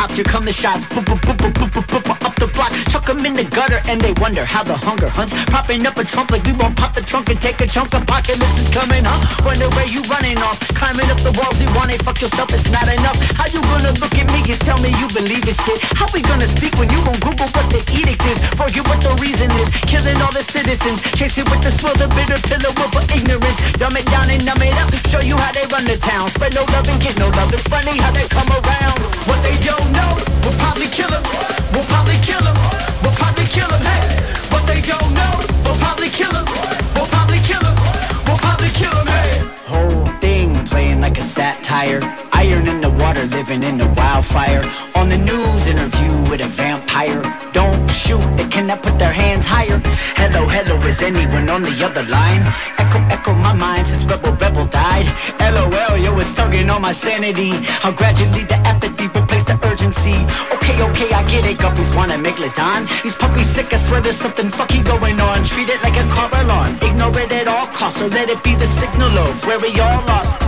cops, here come the shots. Boop, boop, boop, boop, boop, boop, Up the block, chuck them in the gutter And they wonder how the hunger hunts. Propping up a trunk like we won't pop the trunk And take a chunk Apocalypse is coming, huh? Wonder where you running off Climbing up the walls you want it Fuck yourself, it's not enough. How you gonna look at me and tell me you believe in shit? How we gonna speak when you won't Google what the edict is? Forget what the reason is? Killing all the citizens Chasing with the swill, the bitter pillow of ignorance. Dumb it down and numb it up Show you how they run the town. Spread no love and get no love It's funny how they come around. What they don't know We'll probably kill them We'll probably kill them We'll probably kill them Hey, what they don't know We'll probably kill them We'll probably kill them We'll probably kill them Hey a satire Iron in the water, living in the wildfire. On the news, interview with a vampire. Don't shoot, they cannot put their hands higher. Hello, hello, is anyone on the other line? Echo, echo my mind since Rebel Rebel died. LOL, yo, it's tugging on my sanity. How gradually the apathy replaced the urgency. Okay, okay, I get it, guppies wanna make Ladon. These puppies sick, I swear there's something fucky going on. Treat it like a car alarm, ignore it at all costs Or let it be the signal of where we all lost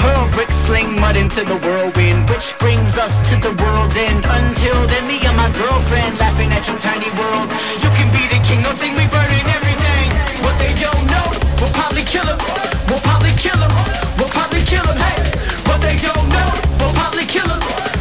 Hurl bricks, sling mud into the whirlwind Which brings us to the world's end. Until then, me and my girlfriend Laughing at your tiny world. You can be the king, don't think we burning everything What they don't know, we'll probably kill them We'll probably kill them We'll probably kill them, hey. What they don't know, we'll probably kill them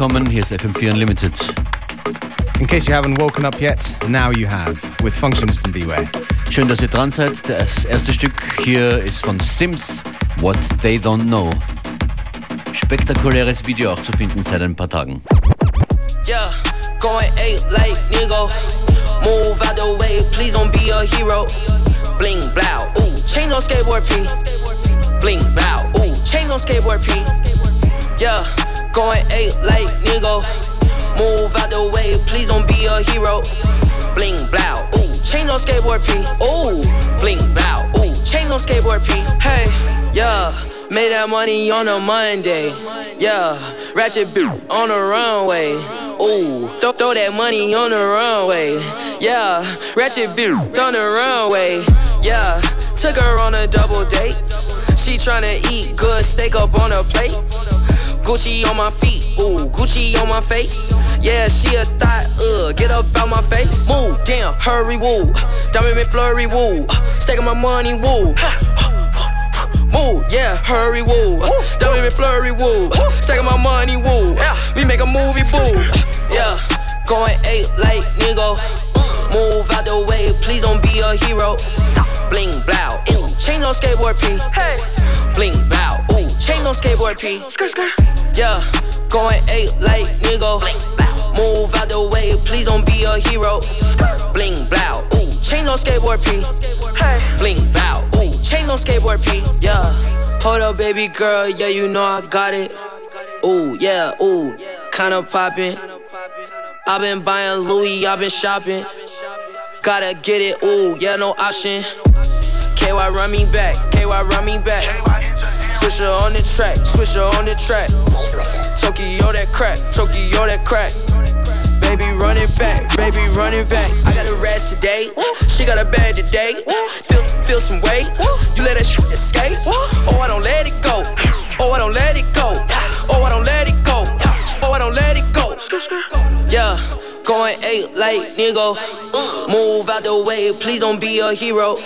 willkommen, hier ist FM4 Unlimited. In case you haven't woken up yet, now you have, with Functionist and Beware. Schön, dass ihr dran seid. Das erste Stück hier ist von Sims, What They Don't Know. Spektakuläres Video auch zu finden seit ein paar Tagen. Yeah, going eight like nigga. Move out the way, please don't be a hero. Bling blow, ooh, chains on skateboard P. Bling blow, ooh, chains on skateboard P. Yeah, going eight like nigga. Move out the way, please don't be a hero. Bling blow, ooh, chains on skateboard P. Ooh, bling blow, ooh, chains on skateboard P. Hey, yeah, made that money on a Monday. Yeah, ratchet boot on the runway. Ooh, throw, throw that money on the runway. Yeah, ratchet boot on the runway. Yeah, took her on a double date. She tryna eat good steak up on a plate. Gucci on my feet, ooh, Gucci on my face. Yeah, she a thought, uh, get up out my face. Move, damn, hurry, woo. Diamond McFlurry, woo. Staking my money, woo. Move, yeah, hurry, woo. Diamond McFlurry, woo. Staking my money, woo. We make a movie, boo. Yeah, going eight like nigga. Move out the way, please don't be a hero. Bling, blow, ooh, chains on skateboard P. Hey. Bling, blow, ooh, chains on skateboard P. Yeah, going eight like nigga. Move out the way, please don't be a hero. Bling, blow, ooh, chains on skateboard P. Hey. Bling, blow, ooh, chains on skateboard P. Yeah, hold up, baby girl, yeah, you know I got it. Ooh, yeah, ooh, kinda poppin'. i been buying Louis, i been shopping. Gotta get it, ooh, yeah, no option. KY run me back, KY run me back. Swisher on the track, Swisher on the track. Tokyo that crack, Tokyo that crack. Baby run it back, baby run it back. I got a rest today, she got a bag today. Feel, feel some weight, you let that shit escape. Oh, I don't let it go. Oh, I don't let it go. Oh, I don't let it go. Oh, I don't let it go. Yeah, going eight like nigga. Move out the way, please don't be a hero.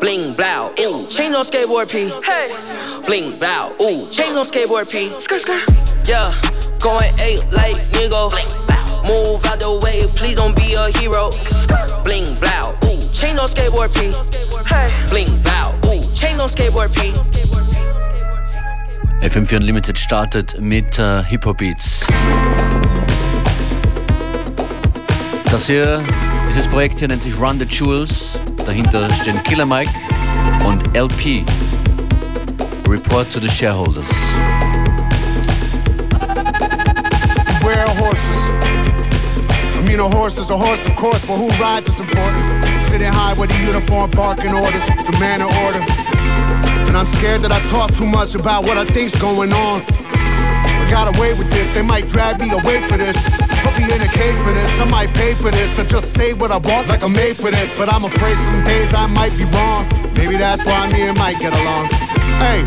Bling blow, ooh, change on skateboard P. Bling blow, ooh, change on skateboard P. Yeah, going eight like nigga. Move out the way, please don't be a hero. Bling blow, ooh, change on skateboard P. Bling blow, ooh, change on skateboard P. FM4 Unlimited startet mit äh, Hip-Hop-Beats. Das hier, dieses Projekt hier nennt sich Run the Jewels. Dahinter stehen Killer Mike und El-P. Report to the shareholders. Beware horses. I mean, a horse is a horse, of course, but who rides is important. Sitting high with the uniform, barking orders, the man of order. And I'm scared that I talk too much about what I think's going on. I got away with this, they might drag me away for this. Me in a cage for this, I might pay for this. I just say what I want like I'm made for this. But I'm afraid some days I might be wrong. Maybe that's why me and Mike get along. Hey,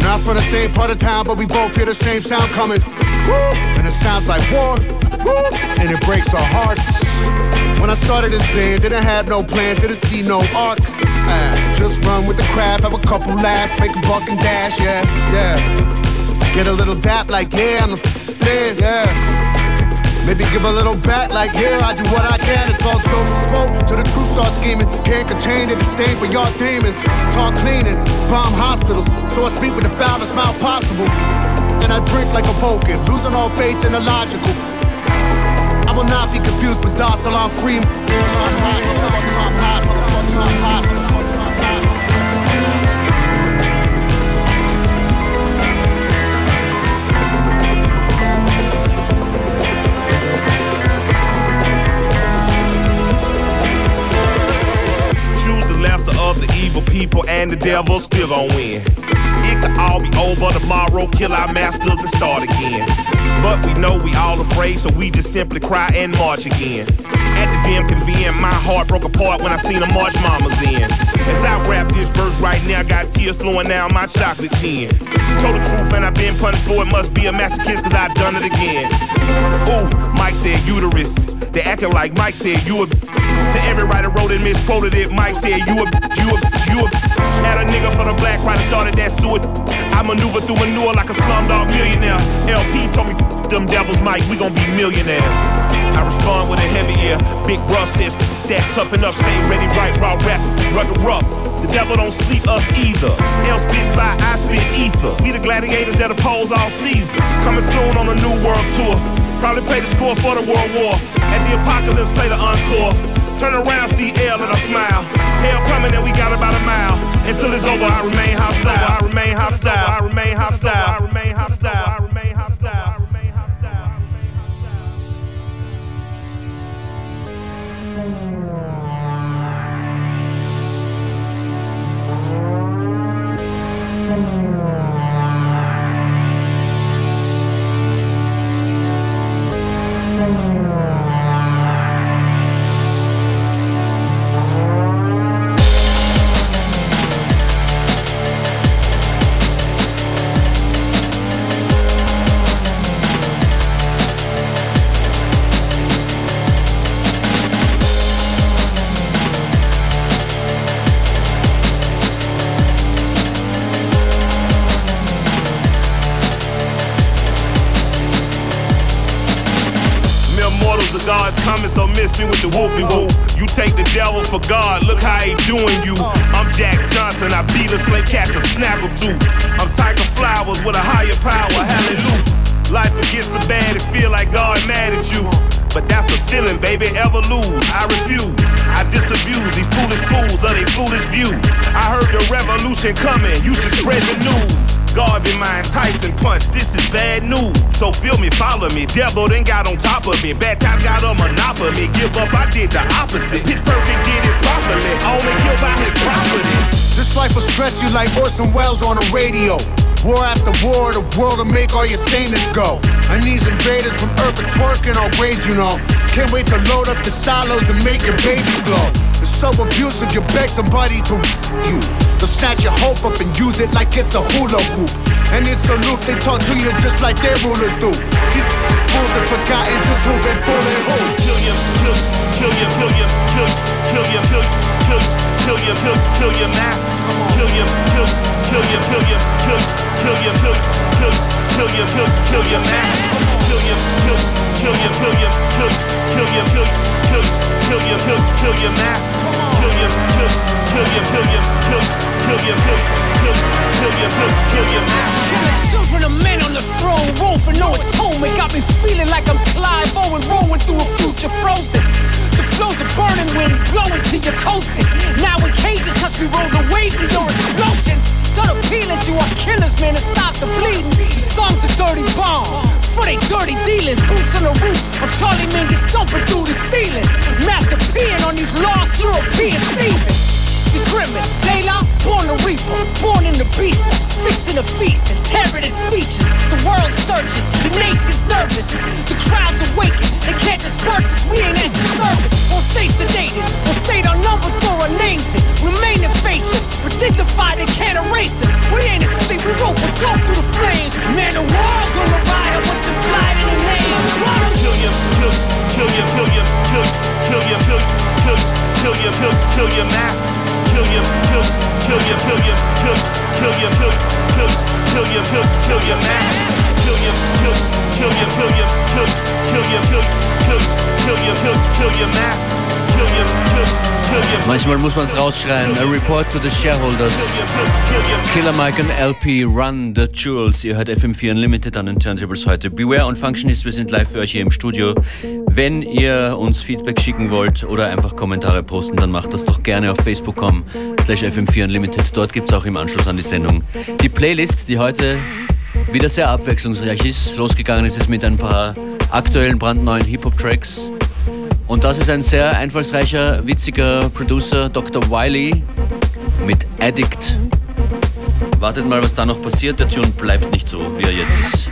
not from the same part of town, but we both hear the same sound coming. Woo! And it sounds like war. Woo! And it breaks our hearts. When I started this band, didn't have no plans, didn't see no arc. Uh, just run with the crowd, have a couple laughs, make a buck and dash, yeah, yeah. Get a little dap like, yeah, I'm the f- man, yeah. Maybe give a little back like, here, I do what I can. It's all jokes and smoke till the truth starts scheming. Can't contain the disdain for your demons. Talk cleaning, bomb hospitals. So I speak with the foulest mouth possible. And I drink like a Vulcan, losing all faith in the logical. I will not be confused with docile, I'm free. I'm I'm I'm. Choose of the evil people, and the devil still gon' win. It could all be over tomorrow, kill our masters and start again. But we know we all afraid, so we just simply cry and march again. At the damn convene, my heart broke apart when I seen the march mamas in. As I rap this verse right now, got tears flowing down my chocolate chin. Told the truth and I've been punished for it, must be a masochist cause I done it again. Ooh, Mike said uterus. They acting like Mike said you a To every writer wrote and misquoted it, Mike said you a you a you a Had a nigga for the black writer started that sewer. I maneuver through manure like a slumdog millionaire. El-P told me them devils, Mike, we gon' be millionaires. I respond with a heavy ear. Big bro says that tough enough, stay ready, right, raw rap, rugged rough. The devil don't sleep us either. L spits fire, I spit ether. We the gladiators that oppose all season. Coming soon on a new world tour. Probably play the score for the world war. At the apocalypse, play the encore. Turn around, see L and I smile. Hell coming and we got about Until it's over, I remain for God, look how he doing you. I'm Jack Johnson, I beat a slave catcher, snaggle tooth. I'm Tiger Flowers with a higher power, hallelujah. Life will get so bad, it feel like God mad at you. But that's a feeling, baby, ever lose. I refuse. I disabuse these foolish fools of their foolish view. I heard the revolution coming, you should spread the news. Garvey my Tyson punch, this is bad news. So feel me, follow me. Devil then got on top of me. Bad times got a monopoly. Give up, I did the opposite. Pitch perfect. Only killed by his property. This life will stress you like Orson Welles on the radio. War after war, the world will make all your saneness go. And these invaders from Earth are twerking on ways, you know. Can't wait to load up the silos and make your babies glow. It's so abusive, you beg somebody to you. They'll snatch your hope up and use it like it's a hula hoop. And it's a loop, they talk to you just like their rulers do. These fools have forgotten just who been fooling who. Kill you, kill, kill you, kill you, kill, kill you, kill, kill, kill you, kill, kill your master. Kill you, kill, kill you, kill you, kill, kill you, kill, kill, kill you, kill, kill your master. Kill you, kill, kill you, kill you, kill, kill you, kill, kill, kill you, kill, kill your master. Kill you, kill, kill you, kill you, kill, kill you, kill, kill, kill you, kill, kill your master. Killing children of men on the throne, roll for no atonement. Got me feeling like I'm Clive Owen, rolling through a future frozen. The flows of burning wind blowing till you're coasting. Now in cages, cause we roll the waves of your explosions. Done appealing to our killers, man, to stop the bleeding. The song's a dirty bomb. For they dirty dealings, boots on the roof. Or Charlie Mingus jumping through the ceiling. Master peeing on these lost European be grimming. Daylight, born the reaper, born in the beast, fixing a feast and tearing its features. The world searches, the nation's nervous, the crowd's awakened. They can't disperse us, we ain't at your service. Won't stay sedated, won't state our numbers or our names, and remain in faceless, but dignified and can't erase us. We ain't asleep, we rope a go through the flames. Man, the world gonna ride on what's implied in the name. Kill you, kill, kill you, kill you, kill, kill you, kill, kill, kill you, kill, kill your master kill you, kill, kill you, kill you, kill, kill you, kill, kill, kill you, kill, kill your man. Kill you, kill, kill you, kill you, kill, kill you, kill, kill, kill you, kill, kill your man. Manchmal muss man es rausschreien. A report to the shareholders. Killer Mike und LP Run the Jewels. Ihr hört FM4 Unlimited an den Turntables heute. Beware und Functionist, wir sind live für euch hier im Studio. Wenn ihr uns Feedback schicken wollt oder einfach Kommentare posten, dann macht das doch gerne auf facebook.com slash FM4 Unlimited. Dort gibt es auch im Anschluss an die Sendung die Playlist, die heute wieder sehr abwechslungsreich ist. Losgegangen ist es mit ein paar aktuellen, brandneuen Hip-Hop-Tracks. Und das ist ein sehr einfallsreicher, witziger Producer, Dr. Wiley mit Addict. Wartet mal, was da noch passiert. Der Tune bleibt nicht so, wie er jetzt ist.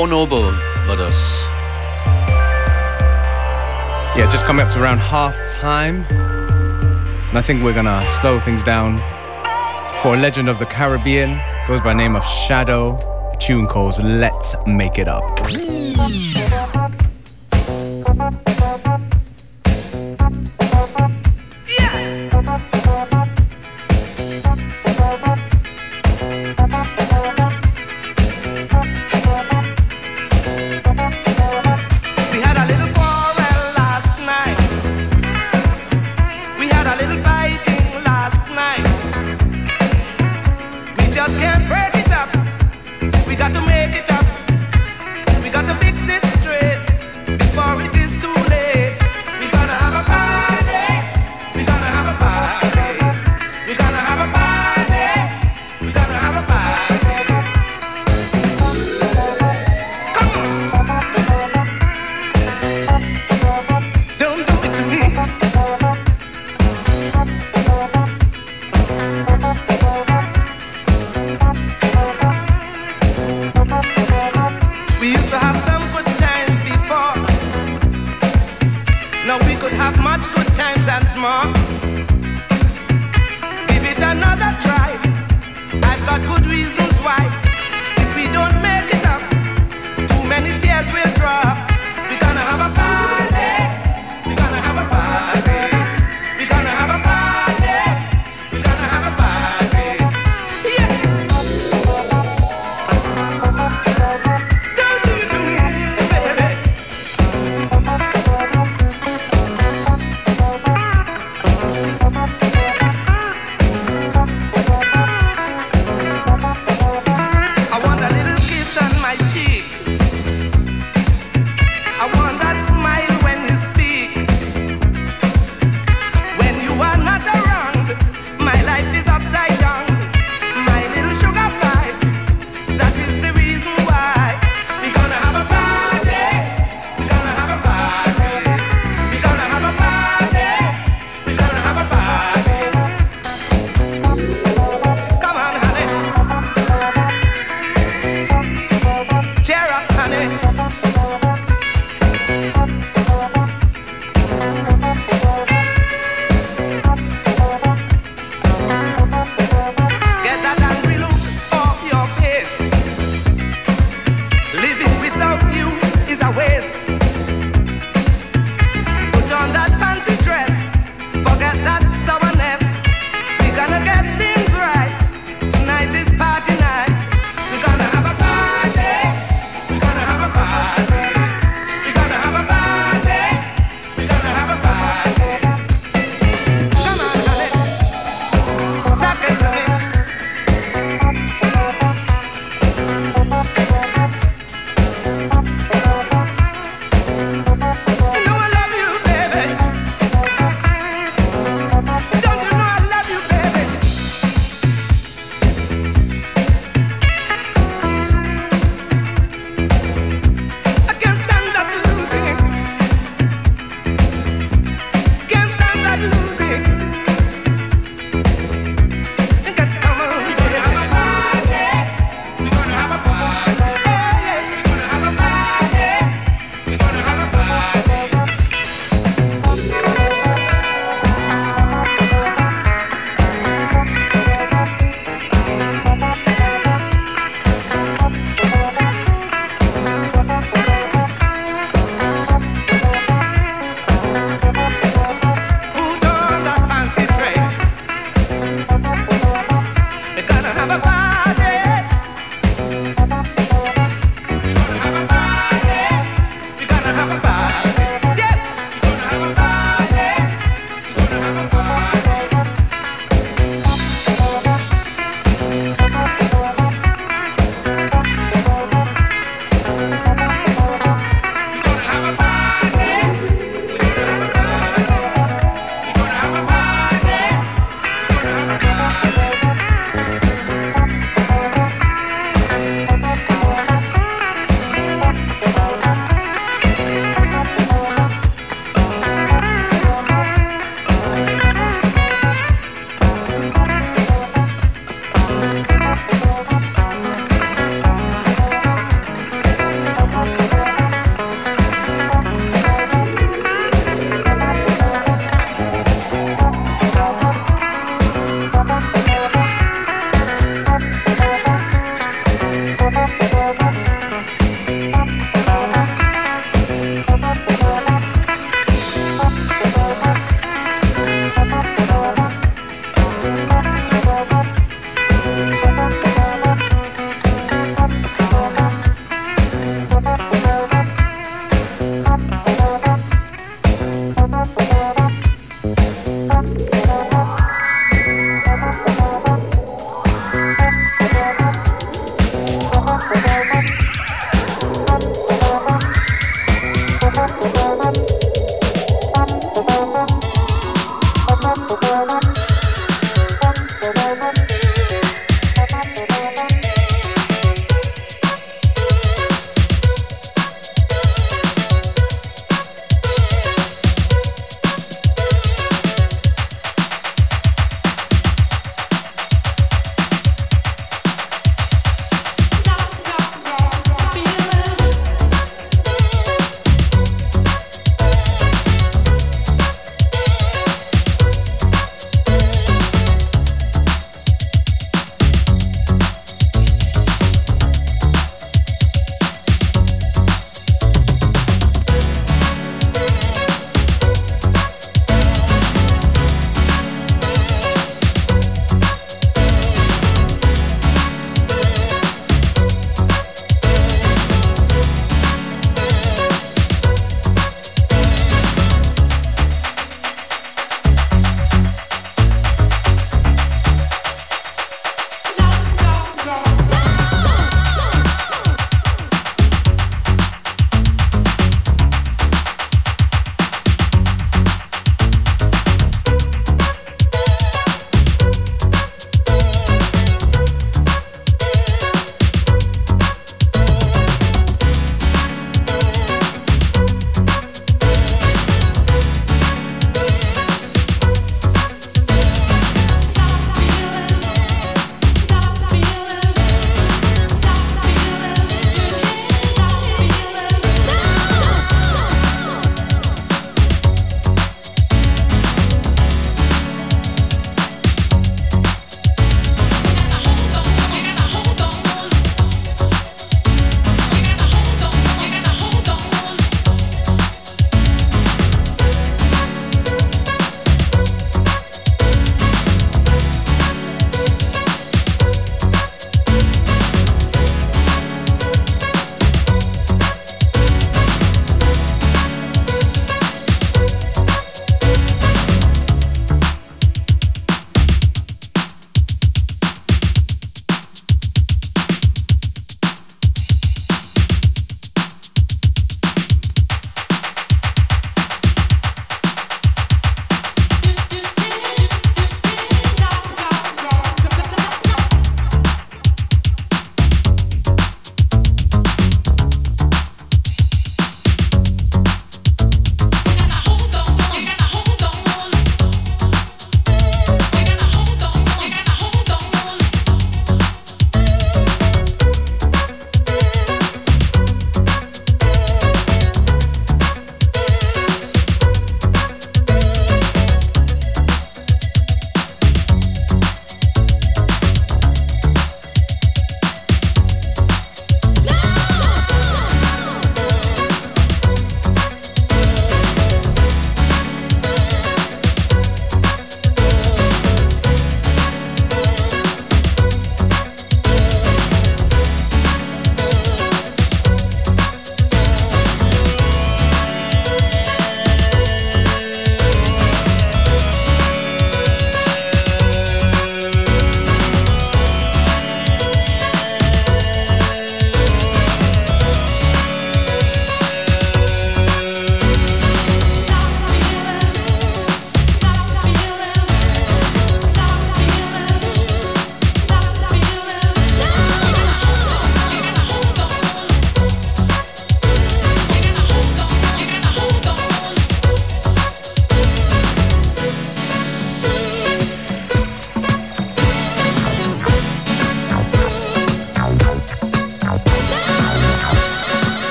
Bonobo war das. Yeah, just coming up to around half time. And I think we're gonna slow things down for a legend of the Caribbean. Goes by name of Shadow. The tune calls Let's Make It Up.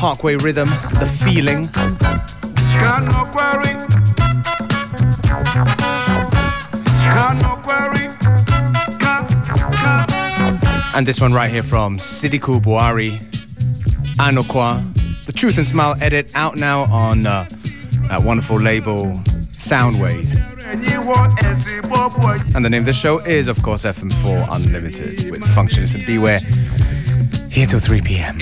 Parkway Rhythm, The Feeling. And this one right here from Sidiku Buari, Anokwa. The Truth and Smile edit out now on uh, that wonderful label Soundways. And the name of the show is, of course, FM4 Unlimited with Functionist and Beware here till 3 p.m.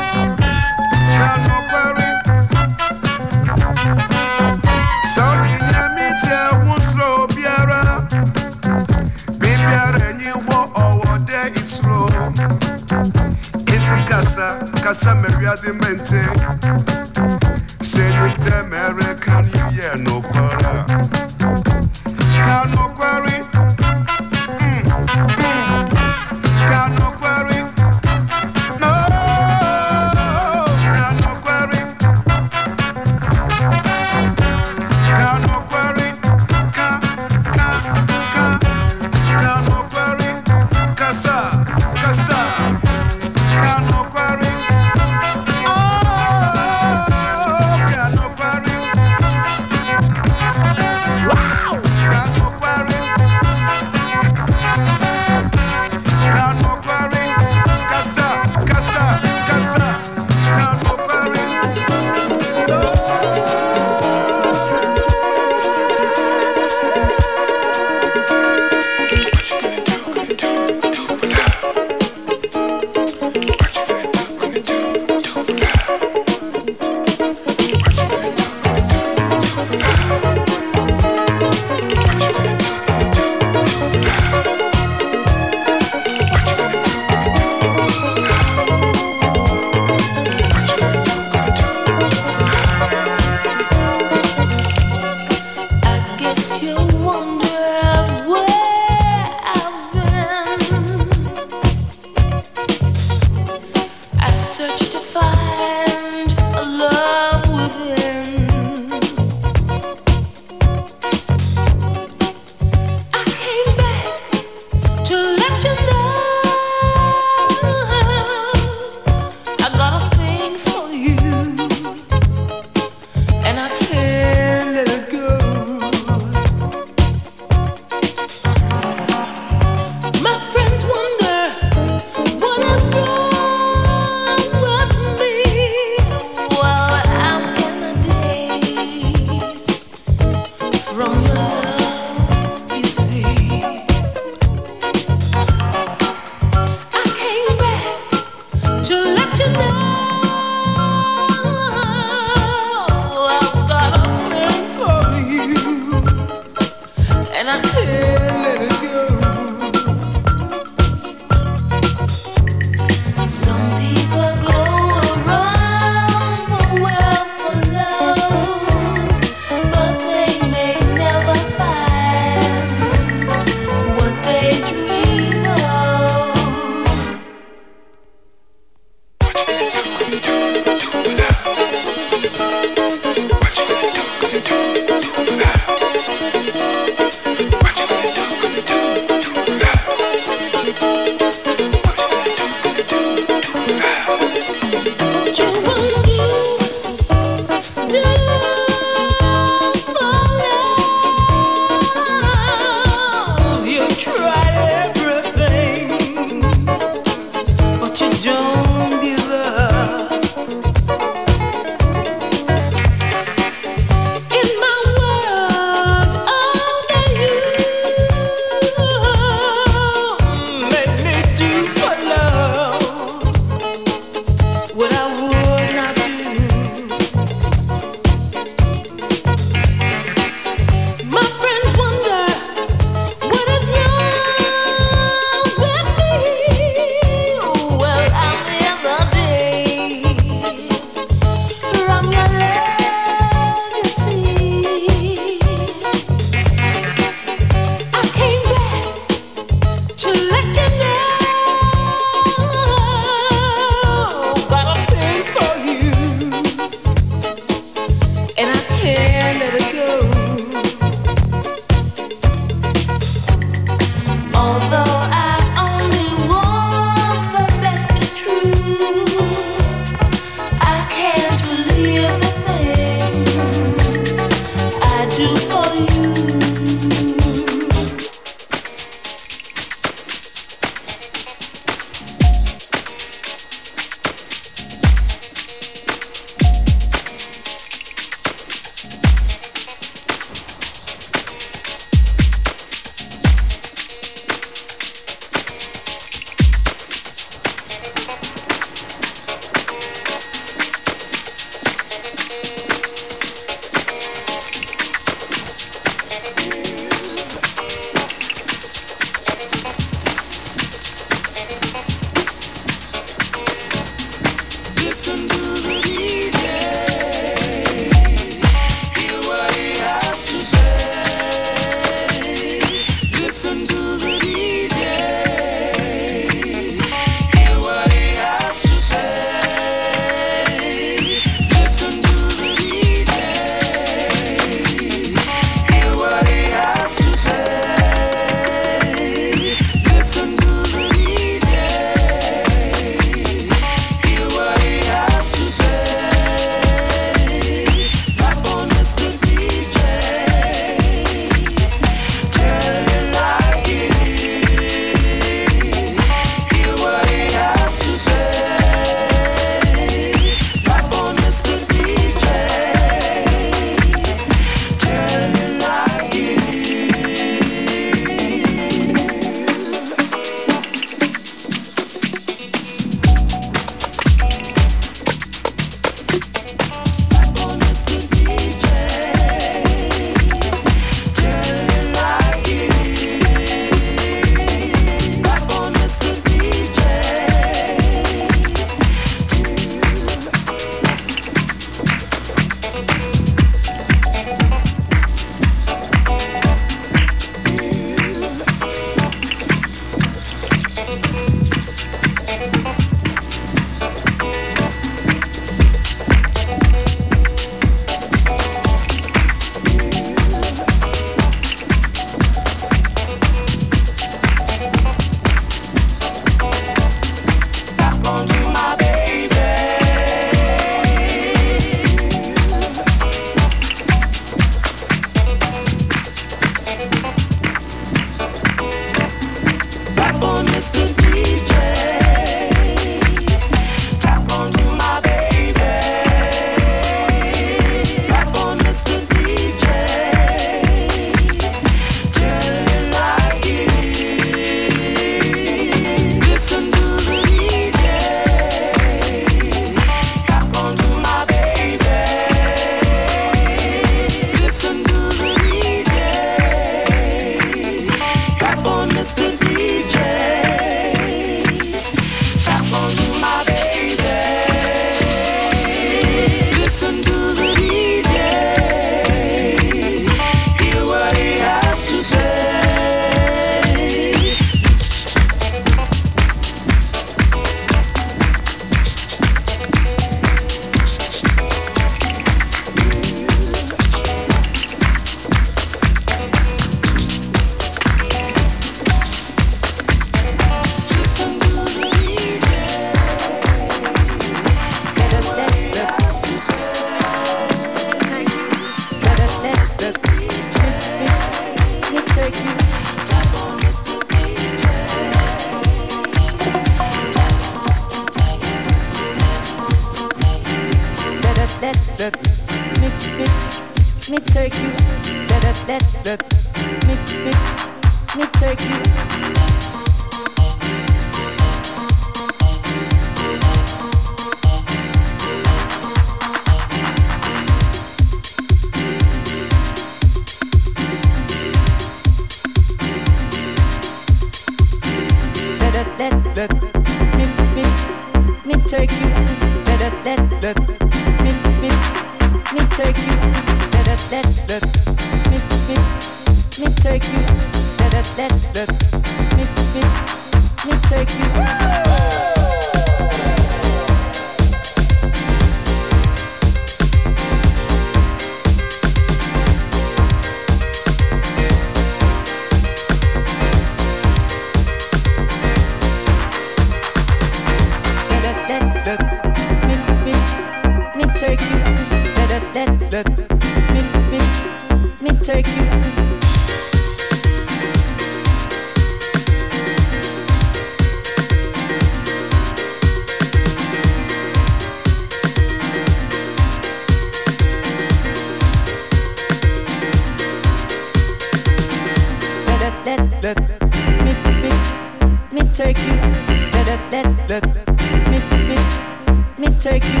me take you.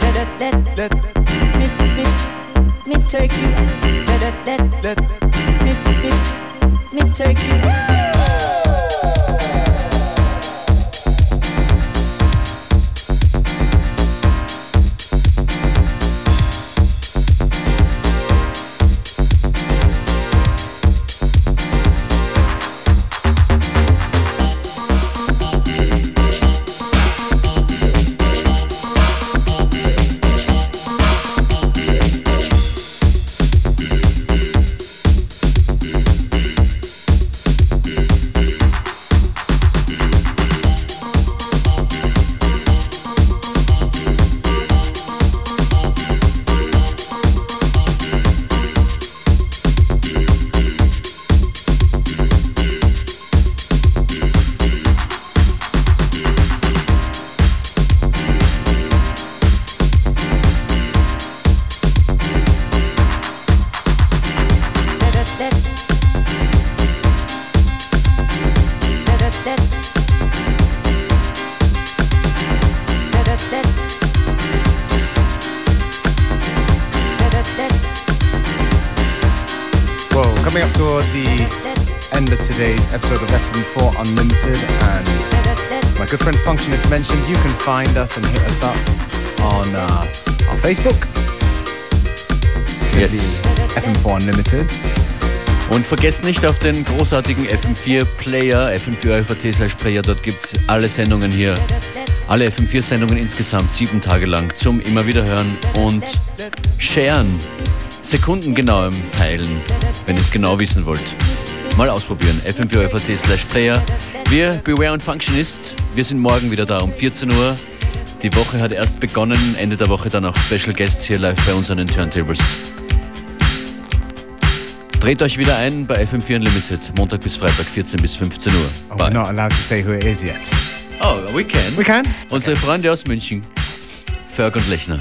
Let, let, let, let, me, me, me take you. Find us and hit us up on uh, on Facebook. Yes. FM4 Unlimited. Und vergesst nicht auf den großartigen FM4 Player, FM4 FAT slash Player, dort gibt es alle Sendungen hier, alle FM4 Sendungen insgesamt sieben Tage lang zum immer wieder hören und sharen, sekundengenauem Teilen, wenn ihr es genau wissen wollt. Mal ausprobieren, FM4 FAT slash Player. Wir, Beware und Functionist, wir sind morgen wieder da um 14 Uhr. Die Woche hat erst begonnen, Ende der Woche dann auch Special Guests hier live bei uns an den Turntables. Dreht euch wieder ein bei FM4 Unlimited, Montag bis Freitag, 14 bis 15 Uhr. Oh, we're not allowed to say who it is yet. Oh, we can. We can? Unsere Freunde aus München, Ferg und Lechner.